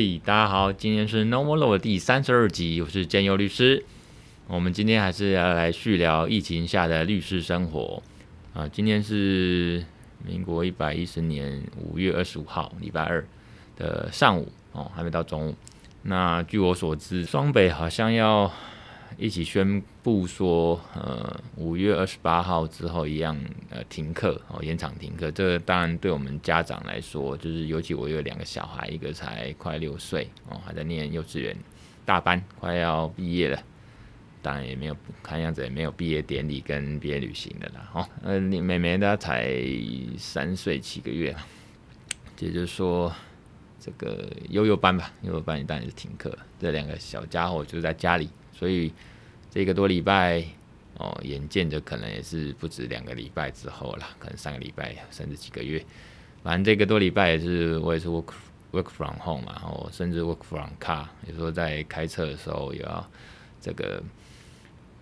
嗨，大家好，今天是 No More Law 第三十二集，我是建佑律师。我们今天还是要来续聊疫情下的律师生活啊。今天是民国一百一十年五月二十五号，礼拜二的上午哦，还没到中午。那据我所知，双北好像要。一起宣布说，呃，五月二十八号之后一样，呃，停课哦，延长停课。这个当然对我们家长来说，就是尤其我有两个小孩，一个才快六岁哦，还在念幼稚园大班，快要毕业了。当然也没有看样子也没有毕业典礼跟毕业旅行的啦。哦，呃，妹妹她才三岁七个月，也就是说，这个悠悠班吧，悠悠班当然是停课。这两个小家伙就在家里。所以这个多礼拜哦，眼见着可能也是不止两个礼拜之后了，可能三个礼拜甚至几个月。反正这个多礼拜也是我也是 work work from home 嘛，然后甚至 work from car，有时候在开车的时候也要这个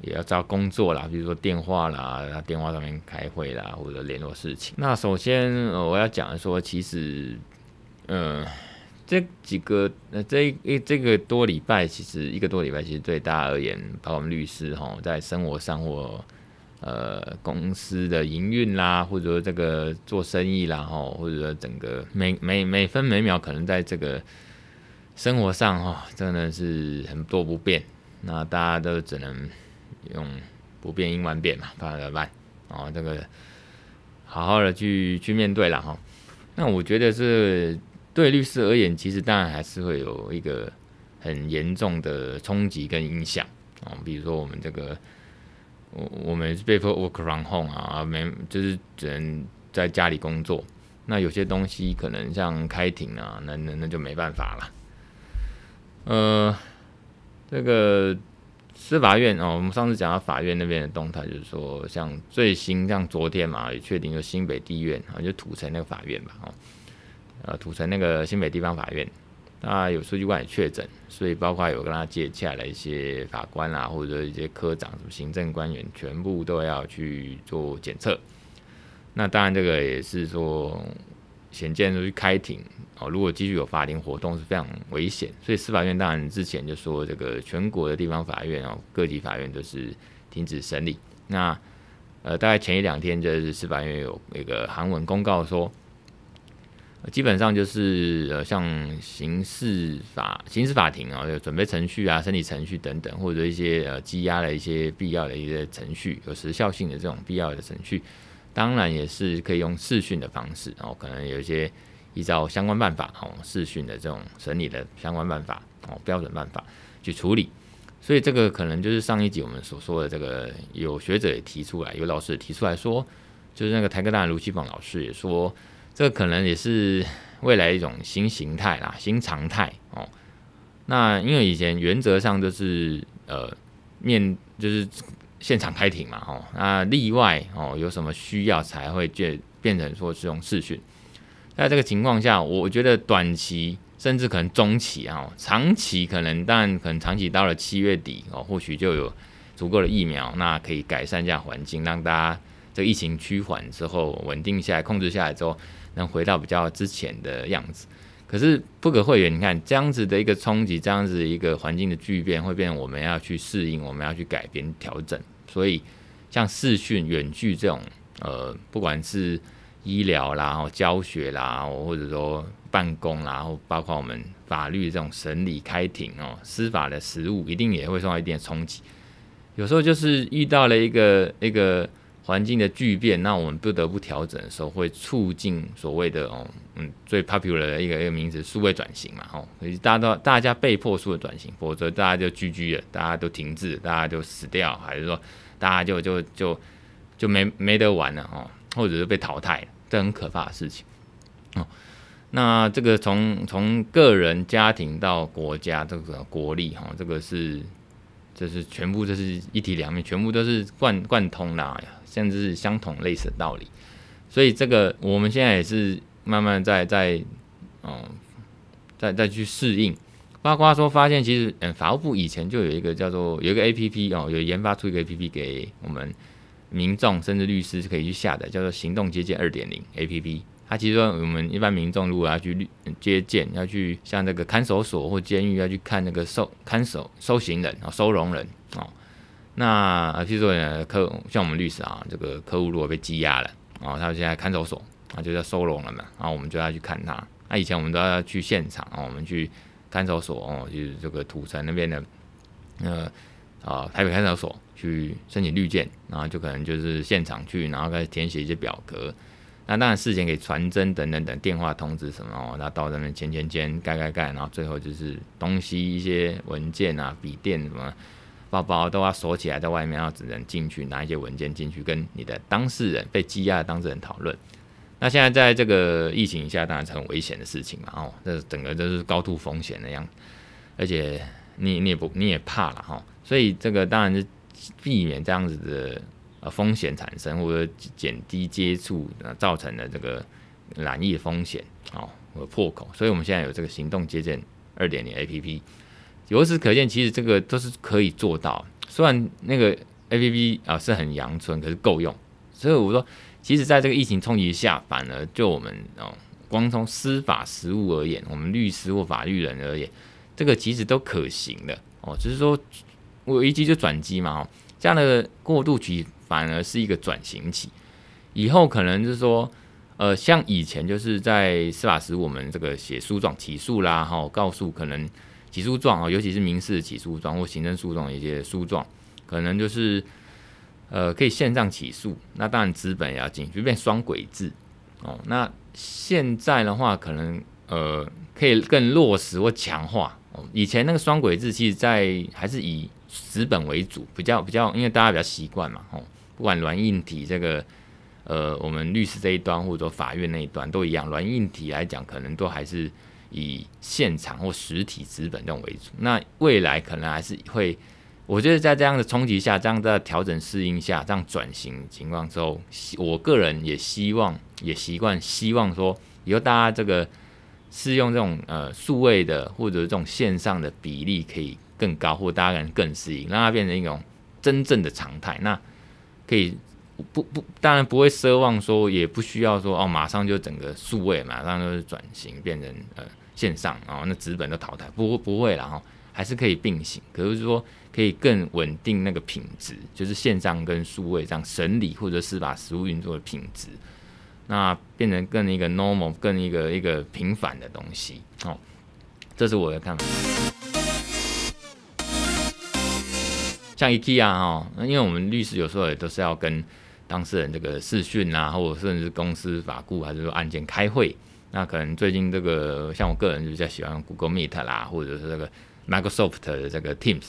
也要找工作啦，比如说电话啦，电话上面开会啦，或者联络事情。那首先我要讲的说，其实嗯。这几个呃，这一这个多礼拜，其实一个多礼拜，其实对大家而言，包括我们律师哈，在生活上或呃公司的营运啦，或者说这个做生意啦哈，或者说整个每每每分每秒，可能在这个生活上哈，真的是很多不便。那大家都只能用不变应万变嘛，不然怎么办？哦，这个好好的去去面对了哈。那我觉得是。对律师而言，其实当然还是会有一个很严重的冲击跟影响啊，比如说我们这个，我我们是被迫 work from home 啊，没就是只能在家里工作。那有些东西可能像开庭啊，那那那就没办法了。呃，这个司法院哦，我们上次讲到法院那边的动态，就是说像最新像昨天嘛，也确定就新北地院啊，就土城那个法院吧，哦。呃，土城那个新北地方法院，那有书记官也确诊，所以包括有跟他接洽的一些法官啊，或者一些科长、什么行政官员，全部都要去做检测。那当然，这个也是说，显见出去开庭哦，如果继续有法庭活动是非常危险。所以司法院当然之前就说，这个全国的地方法院哦，各级法院都是停止审理。那呃，大概前一两天就是司法院有一个韩文公告说。基本上就是呃，像刑事法、刑事法庭啊，有准备程序啊、审理程序等等，或者一些呃羁押的一些必要的一些程序，有时效性的这种必要的程序，当然也是可以用视讯的方式哦，可能有一些依照相关办法哦，视讯的这种审理的相关办法哦，标准办法去处理。所以这个可能就是上一集我们所说的这个，有学者也提出来，有老师也提出来说，就是那个台科大卢奇榜老师也说。这可能也是未来一种新形态啦，新常态哦。那因为以前原则上就是呃面就是现场开庭嘛，哦，那例外哦有什么需要才会变变成说是用视讯。在这个情况下，我觉得短期甚至可能中期啊，长期可能但可能长期到了七月底哦，或许就有足够的疫苗，那可以改善这样环境，让大家这疫情趋缓之后稳定下来，控制下来之后。能回到比较之前的样子，可是不可讳言，你看这样子的一个冲击，这样子一个环境的巨变，会变我们要去适应，我们要去改变调整。所以像视讯、远距这种，呃，不管是医疗啦、教学啦，或者说办公啦，或包括我们法律这种审理、开庭哦，司法的实务，一定也会受到一定的冲击。有时候就是遇到了一个一个。环境的巨变，那我们不得不调整的时候，会促进所谓的哦，嗯，最 popular 的一个一个名词，数位转型嘛，吼，所以大家都大家被迫数位转型，否则大家就 GG 了，大家都停滞，大家就死掉，还是说大家就就就就没没得玩了哦，或者是被淘汰了，这很可怕的事情哦。那这个从从个人、家庭到国家，这个国力哈，这个是这是全部这是一体两面，全部都是贯贯通的呀。甚至是相同类似的道理，所以这个我们现在也是慢慢在在，嗯，再再去适应。包括说发现，其实嗯，法务部以前就有一个叫做有一个 A P P 哦，有研发出一个 A P P 给我们民众甚至律师是可以去下载，叫做行动接见二点零 A P P。他其实说我们一般民众如果要去接见，要去像那个看守所或监狱要去看那个收看守收刑人啊、收容人哦，那譬如说客像我们律师啊，这个客户如果被羁押了哦，他现在看守所啊就叫收容了嘛，然后我们就要去看他。那以前我们都要去现场哦，我们去看守所哦，就是这个土城那边的呃啊台北看守所去申请绿件，然后就可能就是现场去，然后开始填写一些表格。那当然事前给传真等等等电话通知什么哦，那到那边签签签盖盖盖，然后最后就是东西一些文件啊、笔电什么包包都要锁起来在外面，然后只能进去拿一些文件进去跟你的当事人被羁押的当事人讨论。那现在在这个疫情下，当然是很危险的事情嘛哦，这整个都是高度风险的样，而且你你也不你也怕了哈，所以这个当然是避免这样子的。呃，风险产生或者减低接触造成的这个染疫风险哦，或破口，所以我们现在有这个行动接见二点零 APP，由此可见，其实这个都是可以做到。虽然那个 APP 啊是很阳春，可是够用。所以我说，其实在这个疫情冲击下，反而就我们哦，光从司法实务而言，我们律师或法律人而言，这个其实都可行的哦。只是说危机就转机嘛，哦，这样的过渡期。反而是一个转型期，以后可能就是说，呃，像以前就是在司法时，我们这个写诉状起诉啦，哈，告诉可能起诉状啊，尤其是民事起诉状或行政诉讼一些诉状，可能就是呃可以线上起诉，那当然资本也要进去，变双轨制哦。那现在的话，可能呃可以更落实或强化哦。以前那个双轨制，其实在还是以纸本为主，比较比较，因为大家比较习惯嘛，哦。不管软硬体这个，呃，我们律师这一端或者法院那一端都一样，软硬体来讲，可能都还是以现场或实体资本这种为主。那未来可能还是会，我觉得在这样的冲击下，这样的调整适应下，这样转型情况之后，我个人也希望也习惯希望说，以后大家这个适用这种呃数位的或者这种线上的比例可以更高，或大家可能更适应，让它变成一种真正的常态。那可以不不，当然不会奢望说，也不需要说哦，马上就整个数位，马上就是转型变成呃线上啊、哦，那纸本都淘汰，不不会了哈，还是可以并行。可是说可以更稳定那个品质，就是线上跟数位这样审理或者是把实物运作的品质，那变成更一个 normal，更一个一个平凡的东西哦，这是我的看法。像 IKEA 哈，因为我们律师有时候也都是要跟当事人这个视讯啊，或者甚至公司法顾还是说案件开会，那可能最近这个像我个人就比较喜欢 Google Meet 啦，或者是这个 Microsoft 的这个 Teams。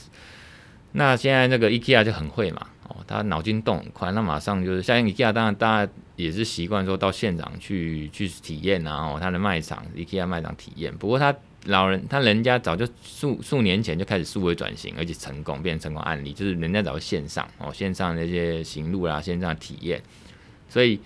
那现在那个 IKEA 就很会嘛，哦，他脑筋动很快，那马上就是像 IKEA，当然大家也是习惯说到现场去去体验啊，哦，他的卖场 IKEA 卖场体验，不过他。老人他人家早就数数年前就开始数位转型，而且成功变成成功案例，就是人家早就线上哦，线上那些行路啦，线上体验，所以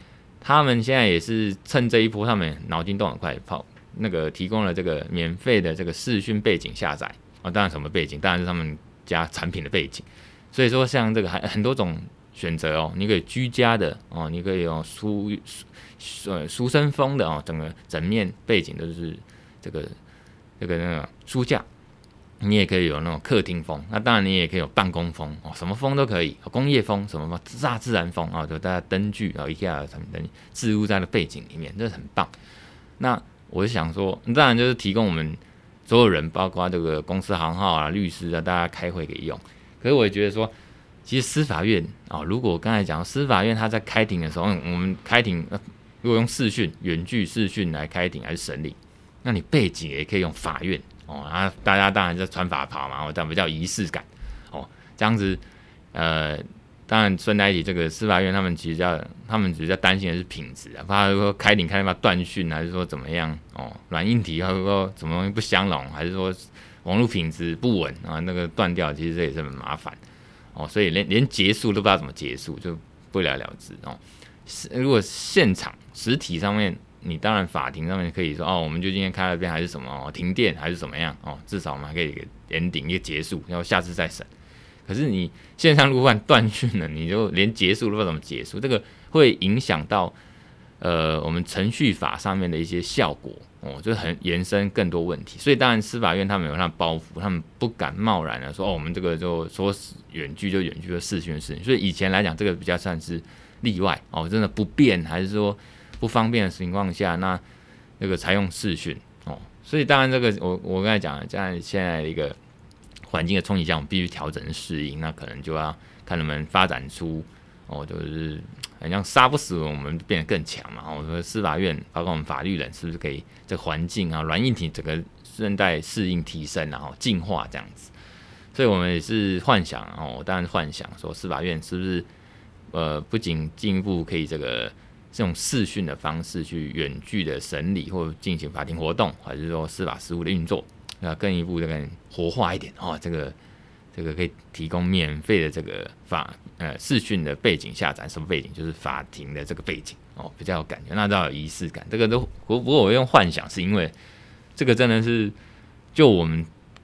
他们现在也是趁这一波，他们脑筋动很快，跑那个提供了这个免费的这个视讯背景下载啊，当然什么背景，当然是他们家产品的背景，所以说像这个还很多种选择哦，你可以居家的哦，你可以用书书呃书生风的哦，整个整面背景都是这个。这个那个书架，你也可以有那种客厅风，那当然你也可以有办公风哦，什么风都可以，工业风什么风，大自然风啊，就大家灯具啊一下什么的产品灯置入在了背景里面，这很棒。那我就想说，当然就是提供我们所有人，包括这个公司行号啊、律师啊，大家开会可以用。可是我也觉得说，其实司法院啊，如果刚才讲司法院他在开庭的时候，我们开庭如果用视讯、远距视讯来开庭还是审理？那你背景也可以用法院哦，啊，大家当然就穿法袍嘛，这样比较仪式感哦，这样子，呃，当然顺带一起，这个司法院他们其实要，他们比较担心的是品质啊，怕说开庭开嘛断讯，还是说怎么样哦，软硬体，还是说什么东西不相容，还是说网络品质不稳啊，那个断掉，其实这也是很麻烦哦，所以连连结束都不知道怎么结束，就不了了之哦。如果现场实体上面。你当然法庭上面可以说哦，我们就今天开了边还是什么，停电还是怎么样哦，至少我们还可以一个 ending 一个结束，然后下次再审。可是你线上如果断讯了，你就连结束都不知道怎么结束，这个会影响到呃，我们程序法上面的一些效果哦，就是很延伸更多问题。所以当然司法院他们有那包袱，他们不敢贸然的说哦，我们这个就说远距就远距的视讯的事情。所以以前来讲，这个比较算是例外哦，真的不变还是说不方便的情况下，那那个采用视讯哦。所以当然这个我我刚才讲了，在现在一个环境的冲击下，我们必须调整适应，那可能就要看能不能发展出哦，就是。好像杀不死我们，变得更强嘛。我说司法院，包括我们法律人，是不是可以这环境啊，软硬体整个顺带适应提升，然后进化这样子？所以我们也是幻想哦，当然幻想说司法院是不是呃，不仅进一步可以这个这种视讯的方式去远距的审理或进行法庭活动，还是说司法实务的运作，那更一步这个活化一点哦，这个。这个可以提供免费的这个法呃视讯的背景下载，什么背景？就是法庭的这个背景哦，比较有感觉，那倒有仪式感。这个都不不过我用幻想，是因为这个真的是就我们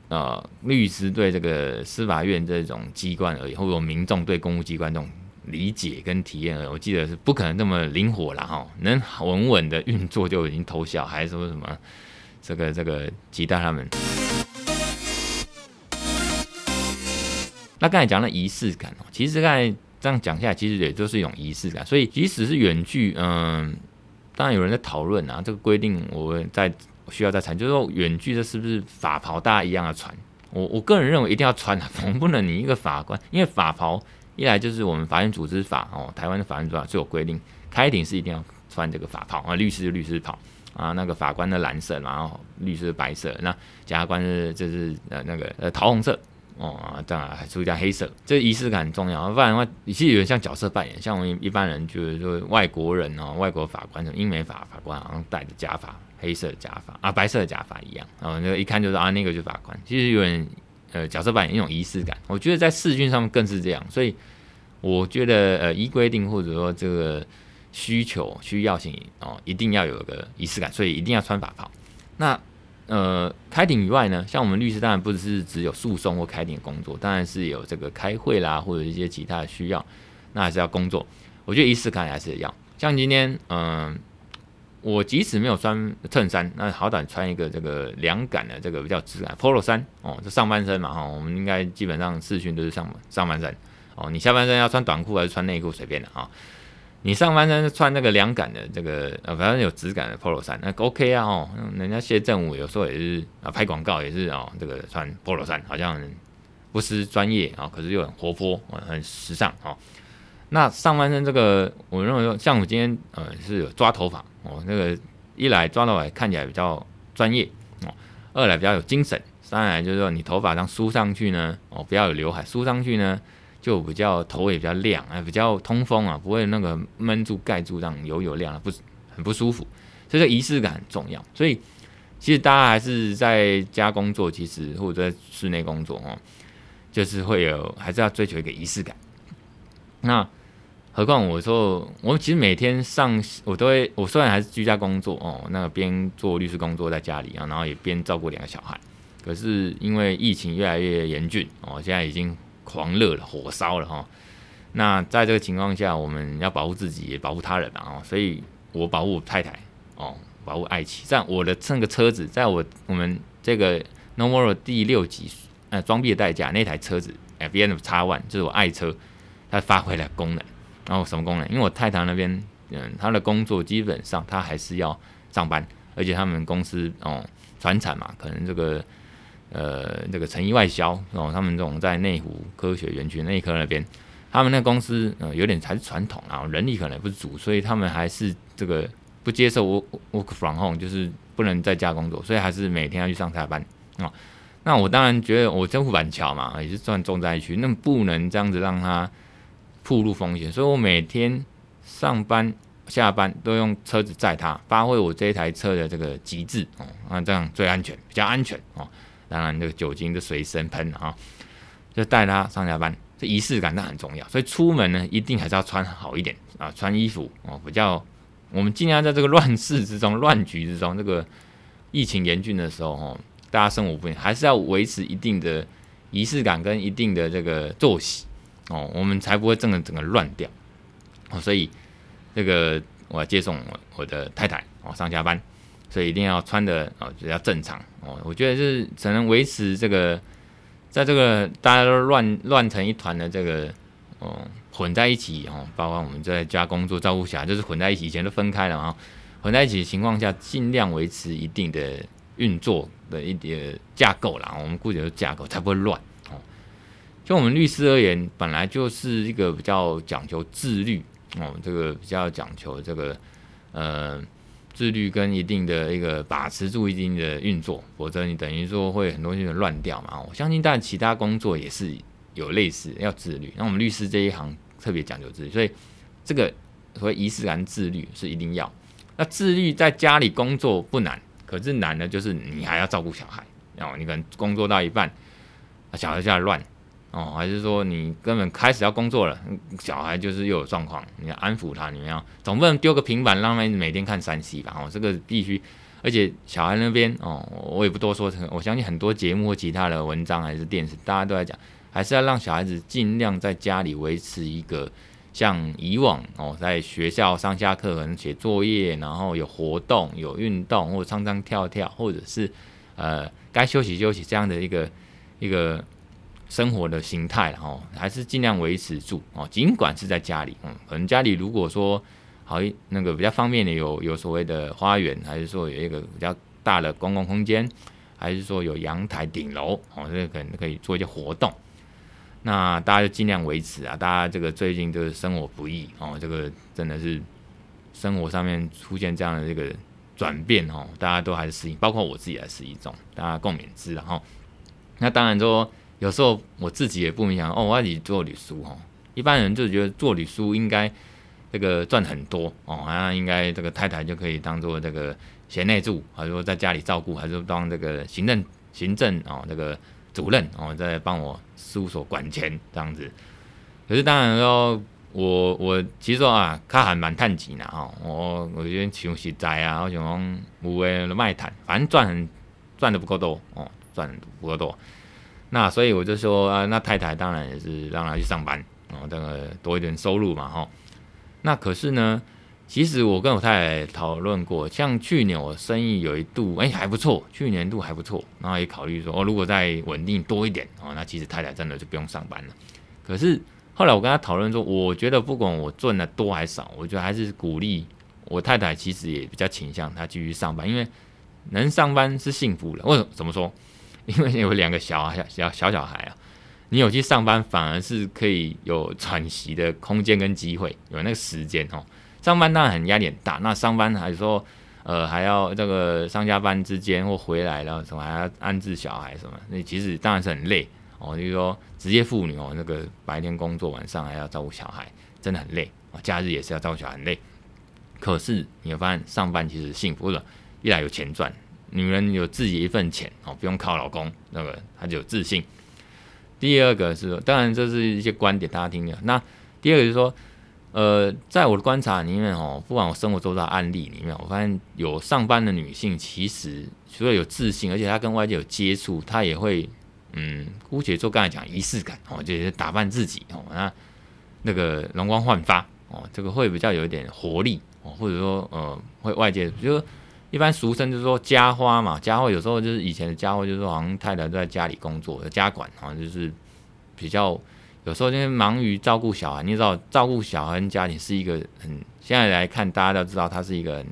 呃律师对这个司法院这种机关而言，或者民众对公务机关这种理解跟体验而言，我记得是不可能那么灵活了哈，能稳稳的运作就已经偷笑，还是说什么这个这个期待他们。那刚才讲的仪式感哦，其实刚才这样讲下来，其实也就是一种仪式感。所以即使是远距，嗯，当然有人在讨论啊，这个规定我在需要再谈，就是说远距这是不是法袍大家一样的穿？我我个人认为一定要穿啊，总不能你一个法官，因为法袍一来就是我们法院组织法哦，台湾的法院组织法就有规定，开庭是一定要穿这个法袍啊，律师的律师袍啊，那个法官的蓝色，然后律师白色，那检察官是就是呃那个呃桃红色。哦，当然还出加黑色，这仪式感很重要。不然的话，其实有点像角色扮演，像我们一般人就是说外国人哦，外国法官，英美法法官好像戴着假发，黑色假发啊，白色的假发一样，然后那一看就是啊，那个就是法官。其实有点呃角色扮演一种仪式感，我觉得在视讯上面更是这样。所以我觉得呃依规定或者说这个需求需要性哦，一定要有个仪式感，所以一定要穿法袍。那。呃，开庭以外呢，像我们律师当然不只是只有诉讼或开庭的工作，当然是有这个开会啦，或者一些其他的需要，那还是要工作。我觉得仪式感还是要。像今天，嗯、我即使没有穿衬衫，那好歹穿一个这个凉感的这个比较质感 Polo 衫哦，就上半身嘛哈，我们应该基本上视讯都是上上半身哦，你下半身要穿短裤还是穿内裤随便的啊。你上半身穿那个凉感的这个呃，反正有质感的 Polo 衫，那 OK 啊哦，人家谢政务有时候也是啊拍广告也是哦，这个穿 Polo 衫好像不失专业啊，可是又很活泼，很时尚哦。那上半身这个，我认为说，像我今天呃是有抓头发哦，那个一来抓头发看起来比较专业哦，二来比较有精神，三来就是说你头发上梳上去呢哦，不要有刘海梳上去呢。就比较头也比较亮啊，比较通风啊，不会那个闷住盖住这样油油亮了不很不舒服，所以这仪式感很重要。所以其实大家还是在家工作，其实或者在室内工作哦，就是会有还是要追求一个仪式感。那何况我说我其实每天上我都会，我虽然还是居家工作哦，那个边做律师工作在家里啊，然后也边照顾两个小孩，可是因为疫情越来越严峻哦，现在已经。狂热了，火烧了哈。那在这个情况下，我们要保护自己，也保护他人啊。所以我保护我太太哦，保护爱妻。这样我的这个车子，在我我们这个 No More 第六集呃装逼的代价，那台车子 F N 叉 One，就是我爱车，它发挥了功能。然后什么功能？因为我太太那边嗯，她的工作基本上她还是要上班，而且他们公司哦传产嘛，可能这个。呃，这个成衣外销哦，他们这种在内湖科学园区内科那边，他们那公司呃有点还是传统啊，人力可能也不足，所以他们还是这个不接受 work from home，就是不能在家工作，所以还是每天要去上下班啊、哦。那我当然觉得我在板桥嘛，也是算重灾区，那不能这样子让他暴露风险，所以我每天上班下班都用车子载他，发挥我这一台车的这个极致哦，那这样最安全，比较安全哦。当然，这个酒精就随身喷啊，就带他上下班，这仪式感那很重要。所以出门呢，一定还是要穿好一点啊，穿衣服哦，比较我们尽量在这个乱世之中、乱局之中，这个疫情严峻的时候哦，大家生活不便，还是要维持一定的仪式感跟一定的这个作息哦，我们才不会整个整个乱掉哦。所以这个我要接送我我的太太哦上下班，所以一定要穿的哦比较正常哦。我觉得是只能维持这个，在这个大家都乱乱成一团的这个哦混在一起哦，包括我们在家工作照顾小孩，就是混在一起，以前都分开了啊，混在一起的情况下，尽量维持一定的运作的一点架构啦。我们估计的架构才不会乱。就我们律师而言，本来就是一个比较讲求自律。哦，这个比较讲求这个呃自律跟一定的一个把持住一定的运作，否则你等于说会很多东西乱掉嘛。我相信，但其他工作也是有类似要自律。那我们律师这一行特别讲究自律，所以这个所谓仪式感自律是一定要。那自律在家里工作不难，可是难的就是你还要照顾小孩，然后你可能工作到一半，小孩就在乱。哦，还是说你根本开始要工作了，小孩就是又有状况，你要安抚他，你们要总不能丢个平板让他每天看三 C 吧？哦，这个必须，而且小孩那边哦，我也不多说，我相信很多节目或其他的文章还是电视，大家都在讲，还是要让小孩子尽量在家里维持一个像以往哦，在学校上下课可能写作业，然后有活动、有运动或者唱唱跳跳，或者是呃该休息休息这样的一个一个。生活的形态哦，还是尽量维持住哦。尽管是在家里，嗯，可能家里如果说好一那个比较方便的有有所谓的花园，还是说有一个比较大的公共空间，还是说有阳台顶楼哦，这个可能可以做一些活动。那大家就尽量维持啊。大家这个最近就是生活不易哦，这个真的是生活上面出现这样的这个转变哦，大家都还是适应，包括我自己还是一种，大家共勉之。然后，那当然说。有时候我自己也不明想哦，我要去做律师哦。一般人就觉得做律师应该这个赚很多哦，好像应该这个太太就可以当做这个贤内助，还是说在家里照顾，还是说当这个行政行政哦这个主任哦，在帮我事务所管钱这样子。可是当然说，我我其实说啊，他还蛮叹气的哦。我我觉得穷实在啊，我想讲无谓的卖谈，反正赚赚的不够多哦，赚不够多。那所以我就说啊，那太太当然也是让她去上班，然后这个多一点收入嘛，哈。那可是呢，其实我跟我太太讨论过，像去年我生意有一度哎、还不错，去年度还不错，然后也考虑说哦，如果再稳定多一点哦，那其实太太真的就不用上班了。可是后来我跟她讨论说，我觉得不管我赚的多还少，我觉得还是鼓励我太太，其实也比较倾向她继续上班，因为能上班是幸福的。为什么？怎么说？因为有两个小孩小小小孩啊，你有去上班，反而是可以有喘息的空间跟机会，有那个时间哦。上班当然很压力很大，那上班还说，呃，还要这个上下班之间或回来了什么，还要安置小孩什么，那其实当然是很累哦。就是说，职业妇女哦，那个白天工作，晚上还要照顾小孩，真的很累啊。假日也是要照顾小孩，很累。可是你会发现，上班其实幸福的，一来有钱赚。女人有自己一份钱哦，不用靠老公，那个她就有自信。第二个是，当然这是一些观点，大家听听。那第二个就是说，呃，在我的观察里面哦，不管我生活周遭案例里面，我发现有上班的女性，其实除了有自信，而且她跟外界有接触，她也会嗯，姑且做刚才讲仪式感哦，就是打扮自己哦，那那个容光焕发哦，这个会比较有一点活力哦，或者说呃，会外界就是。一般俗称就是说家花嘛，家花有时候就是以前的家花，就是说好像太太都在家里工作，家管好像就是比较有时候就是忙于照顾小孩，你知道照顾小孩家庭是一个很现在来看大家都知道它是一个很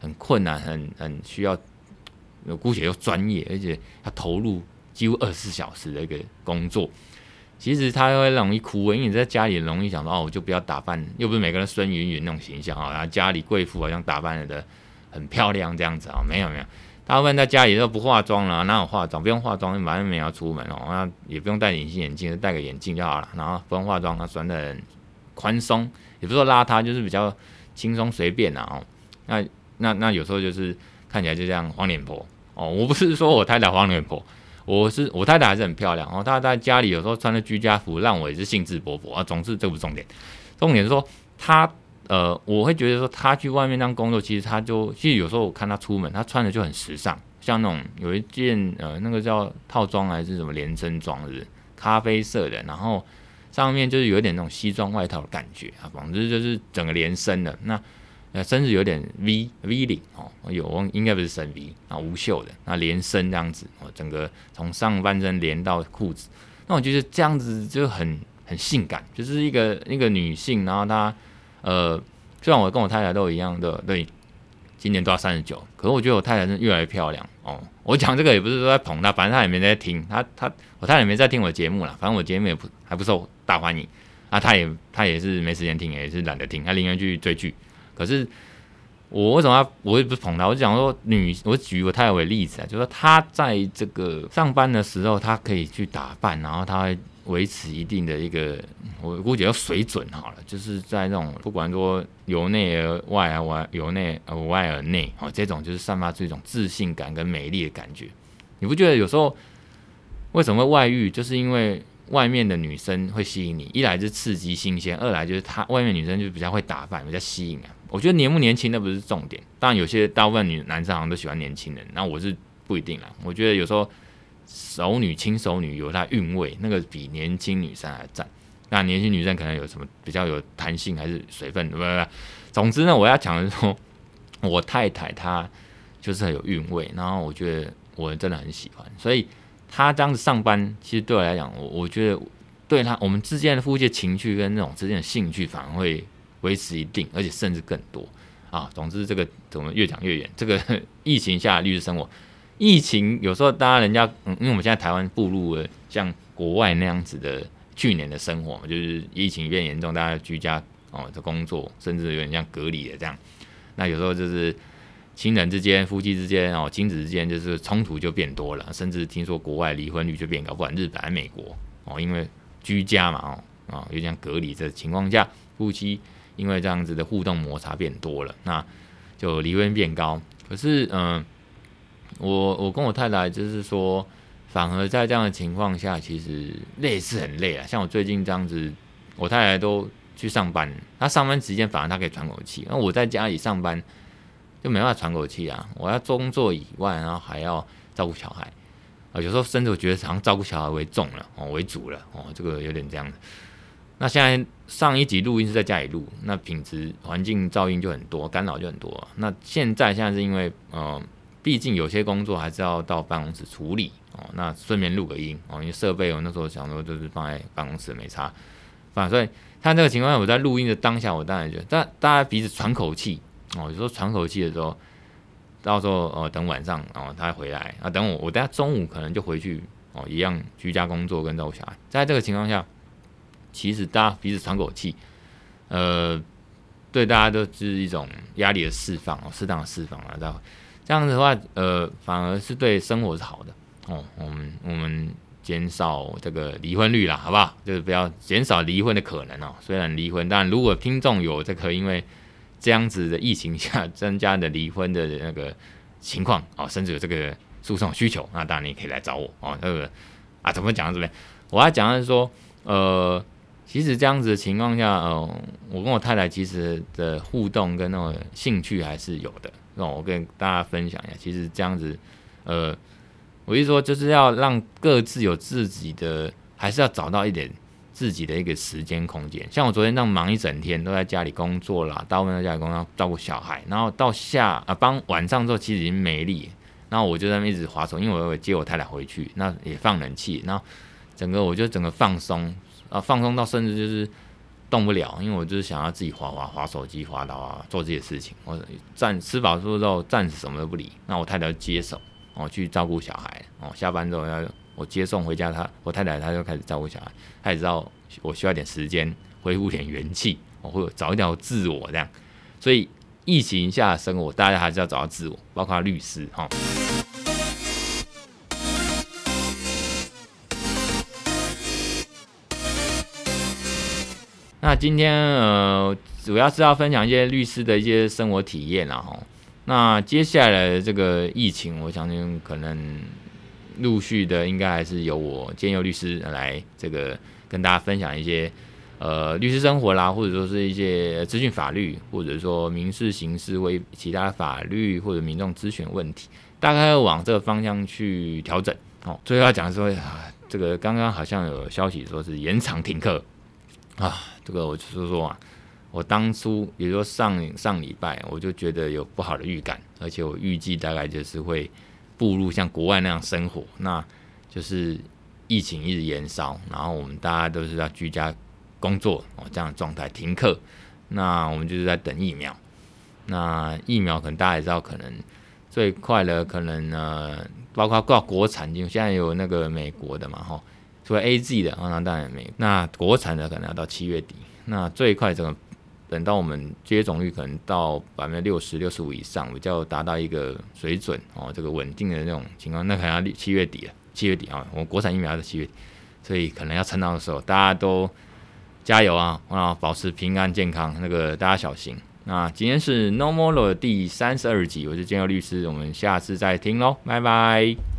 很困难、很很需要姑且又专业，而且他投入几乎二十四小时的一个工作。其实他会容易哭，因为你在家里容易想到哦，我就不要打扮，又不是每个人孙芸芸那种形象啊，然后家里贵妇好像打扮了的。很漂亮这样子啊、没有没有，大部分在家里都不化妆了，哪有化妆？不用化妆，反正没要出门哦、那也不用戴隐形眼镜，戴个眼镜就好了。然后不用化妆，他穿的很宽松，也不是说邋遢，就是比较轻松随便啊。哦，那那那有时候就是看起来就像黄脸婆哦。我不是说我太太黄脸婆，我是我太太还是很漂亮哦。她在家里有时候穿的居家服，让我也是兴致勃勃啊。总之这不重点，重点是说她。呃，我会觉得说他去外面当工作，其实他就其实有时候我看他出门，他穿的就很时尚，像那种有一件呃那个叫套装还是什么连身装，是咖啡色的，然后上面就是有点那种西装外套的感觉啊，总之就是整个连身的。那呃，身子有点 V V 领哦，有应该不是深 V 啊，无袖的，那连身这样子哦，整个从上半身连到裤子，那我觉得这样子就很很性感，就是一个一个女性，然后她呃，虽然我跟我太太都一样的，对，今年都要三十九，可是我觉得我太太是越来越漂亮哦。我讲这个也不是说在捧她，反正她也没在听，她她我太太也没在听我节目啦，反正我节目也不还不受大欢迎啊，她也她也是没时间听，也是懒得听，她宁愿去追剧。可是我为什么要？我也不捧她，我就讲说女，我举我太太为例子啊，就是说她在这个上班的时候，她可以去打扮，然后她会维持一定的一个，我估计要水准好了，就是在那种不管说由内而外啊，外由内而外而内哦，这种就是散发出一种自信感跟美丽的感觉。你不觉得有时候为什么会外遇？就是因为外面的女生会吸引你，一来是刺激新鲜，二来就是她外面女生就比较会打扮，比较吸引啊。我觉得年不年轻那不是重点，当然有些大部分女男生好像都喜欢年轻人，那我是不一定啦。我觉得有时候熟女、轻熟女有她韵味，那个比年轻女生还赞。那年轻女生可能有什么比较有弹性，还是水分？不不不，总之呢，我要讲的是说，我太太她就是很有韵味，然后我觉得我真的很喜欢，所以她这样子上班，其实对我来讲，我我觉得对她我们之间的夫妻情趣跟那种之间的兴趣反而会。维持一定，而且甚至更多啊！总之，这个怎么越讲越远。这个疫情下的律师生活，疫情有时候大家人家，嗯，因为我们现在台湾步入了像国外那样子的去年的生活嘛，就是疫情变严重，大家居家哦的工作，甚至有点像隔离的这样。那有时候就是亲人之间、夫妻之间哦、亲子之间，就是冲突就变多了，甚至听说国外离婚率就变高，不管日本还是美国哦，因为居家嘛哦啊，有点像隔离的情况下，夫妻。因为这样子的互动摩擦变多了，那就离婚变高。可是，嗯、我我跟我太太就是说，反而在这样的情况下，其实累是很累啊。像我最近这样子，我太太都去上班，她上班时间反而她可以喘口气，那我在家里上班就没办法喘口气啊。我要工作以外，然后还要照顾小孩啊，有时候甚至我觉得好像照顾小孩为重了哦，为主了哦，这个有点这样。那现在上一集录音是在家里录，那品质环境噪音就很多，干扰就很多。那现在现在是因为，呃，毕竟有些工作还是要到办公室处理哦。那顺便录个音哦，因为设备我那时候想说就是放在办公室没差。反正他这个情况下，我在录音的当下，我当然觉得，大大家彼此喘口气哦。有时候喘口气的时候，到时候哦，等晚上哦，他回来啊，等我，我等下中午可能就回去哦，一样居家工作跟照顾小孩。在这个情况下。其实大家彼此喘口气，呃，对大家都是一种压力的释放哦，适当的释放啊，这样这样子的话，呃，反而是对生活是好的哦。我们我们减少这个离婚率啦，好不好？就是不要减少离婚的可能哦。虽然离婚，但如果听众有这个因为这样子的疫情下增加的离婚的那个情况哦，甚至有这个诉讼需求，那当然你可以来找我哦。那个啊，怎么讲到这边？我要讲的是说，呃。其实这样子的情况下，呃，我跟我太太其实的互动跟那种兴趣还是有的。那我跟大家分享一下，其实这样子，呃，我意思说就是要让各自有自己的，还是要找到一点自己的一个时间空间。像我昨天这样忙一整天，都在家里工作啦，大部分在家里工作照顾小孩，然后到下啊，帮晚上之后其实已经没力，然后我就在那边一直滑手，因为我接我太太回去，那也放冷气，然后整个我就整个放松。啊，放松到甚至就是动不了，因为我就是想要自己滑滑滑手机，滑到啊，做这些事情。我暂吃饱之后，暂时什么都不理。那我太太接手，哦，去照顾小孩。哦，下班之后要我接送回家，他我太太她就开始照顾小孩。她也知道我需要点时间恢复点元气，我会找一条自我这样。所以疫情下生活，大家还是要找到自我，包括律师哈。那今天呃，主要是要分享一些律师的一些生活体验啦哈。那接下来的这个疫情，我相信可能陆续的应该还是由我建佑律师来这个跟大家分享一些呃律师生活啦，或者说是一些资讯法律，或者说民事、刑事为其他法律或者民众咨询问题，大概要往这个方向去调整。哦，最后要讲说，这个刚刚好像有消息说是延长停课啊。这个我就是说啊，我当初比如说上上礼拜，我就觉得有不好的预感，而且我预计大概就是会步入像国外那样生活，那就是疫情一直延烧，然后我们大家都是要居家工作哦，这样的状态停课，那我们就是在等疫苗。那疫苗可能大家也知道，可能最快的可能呢，包括挂国产，因为现在有那个美国的嘛，哈，除了 A Z 的，那当然没。那国产的可能要到七月底，那最快这个。等到我们接种率可能到百分之六十六十五以上，比较达到一个水准哦，这个稳定的那种情况，那可能要七月底了。七月底啊，我们国产疫苗是七月底，所以可能要撑到的时候，大家都加油啊！啊，保持平安健康，那个大家小心。那今天是 No More 的第三十二集，我是建佑律师，我们下次再听喽，拜拜。